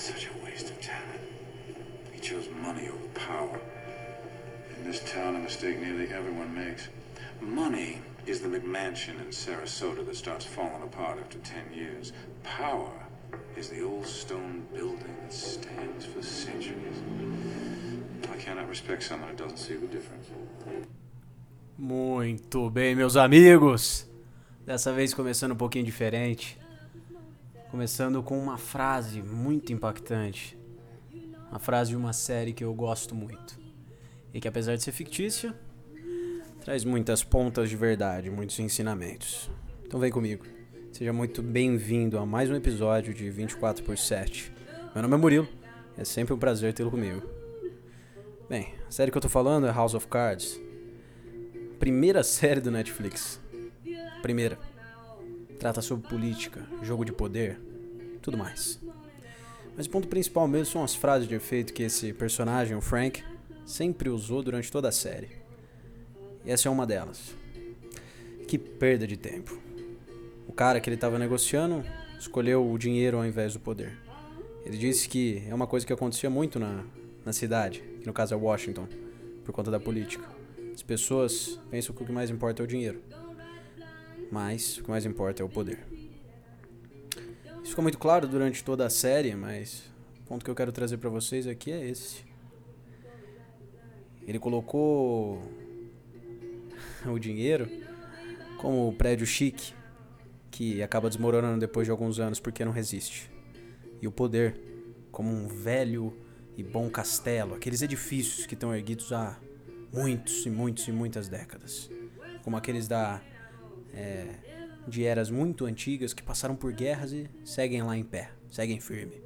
Such a waste of talent. He chose money over power. In this town, a mistake nearly everyone makes. Money is the McMansion in Sarasota that starts falling apart after 10 years. Power is the old stone building that stands for centuries. Why can't respect someone who doesn't see the difference? Muito bem, meus amigos. Dessa vez começando um pouquinho diferente. Começando com uma frase muito impactante. Uma frase de uma série que eu gosto muito. E que apesar de ser fictícia, traz muitas pontas de verdade, muitos ensinamentos. Então vem comigo. Seja muito bem-vindo a mais um episódio de 24 por 7. Meu nome é Murilo. É sempre um prazer tê-lo comigo. Bem, a série que eu tô falando é House of Cards. Primeira série do Netflix. Primeira. Trata sobre política, jogo de poder, tudo mais. Mas o ponto principal mesmo são as frases de efeito que esse personagem, o Frank, sempre usou durante toda a série. E essa é uma delas. Que perda de tempo. O cara que ele estava negociando escolheu o dinheiro ao invés do poder. Ele disse que é uma coisa que acontecia muito na, na cidade, que no caso é Washington, por conta da política. As pessoas pensam que o que mais importa é o dinheiro. Mas o que mais importa é o poder. Isso ficou muito claro durante toda a série, mas o ponto que eu quero trazer para vocês aqui é esse. Ele colocou o dinheiro como o prédio chique que acaba desmoronando depois de alguns anos porque não resiste. E o poder como um velho e bom castelo, aqueles edifícios que estão erguidos há muitos e muitos e muitas décadas, como aqueles da é, de eras muito antigas que passaram por guerras e seguem lá em pé, seguem firme.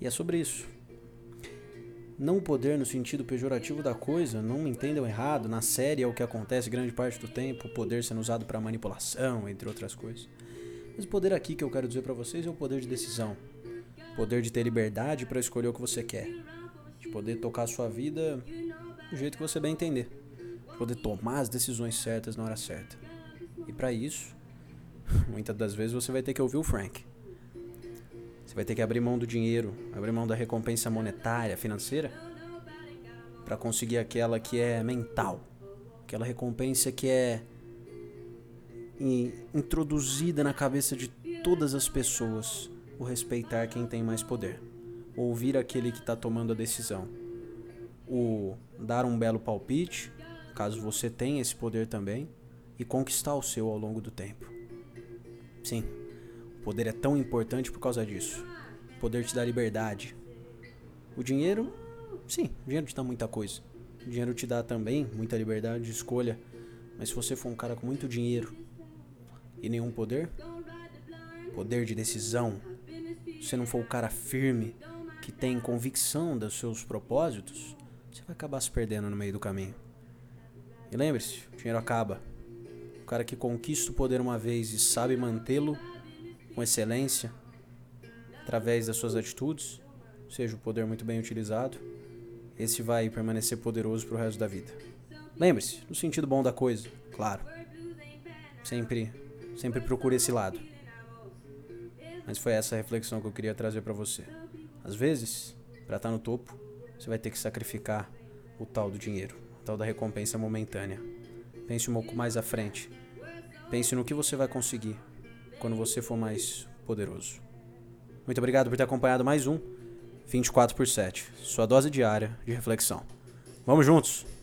E é sobre isso. Não o poder no sentido pejorativo da coisa, não me entendam errado, na série é o que acontece grande parte do tempo, o poder sendo usado para manipulação, entre outras coisas. Mas o poder aqui que eu quero dizer para vocês é o poder de decisão. O poder de ter liberdade para escolher o que você quer. De poder tocar a sua vida do jeito que você bem entender. De poder tomar as decisões certas na hora certa. E para isso, muitas das vezes você vai ter que ouvir o Frank. Você vai ter que abrir mão do dinheiro, abrir mão da recompensa monetária, financeira, para conseguir aquela que é mental, aquela recompensa que é introduzida na cabeça de todas as pessoas, o respeitar quem tem mais poder, ouvir aquele que está tomando a decisão, o dar um belo palpite, caso você tenha esse poder também, e conquistar o seu ao longo do tempo. Sim, o poder é tão importante por causa disso. O poder te dá liberdade. O dinheiro, sim, o dinheiro te dá muita coisa. O dinheiro te dá também muita liberdade de escolha. Mas se você for um cara com muito dinheiro e nenhum poder, poder de decisão, se você não for o cara firme, que tem convicção dos seus propósitos, você vai acabar se perdendo no meio do caminho. E lembre-se, o dinheiro acaba. O cara que conquista o poder uma vez e sabe mantê-lo com excelência, através das suas atitudes, seja o poder muito bem utilizado, esse vai permanecer poderoso para o resto da vida. Lembre-se, no sentido bom da coisa, claro. Sempre, sempre procure esse lado. Mas foi essa a reflexão que eu queria trazer para você. Às vezes, para estar tá no topo, você vai ter que sacrificar o tal do dinheiro, tal da recompensa momentânea. Pense um pouco mais à frente. Pense no que você vai conseguir quando você for mais poderoso. Muito obrigado por ter acompanhado mais um 24 por 7, sua dose diária de reflexão. Vamos juntos!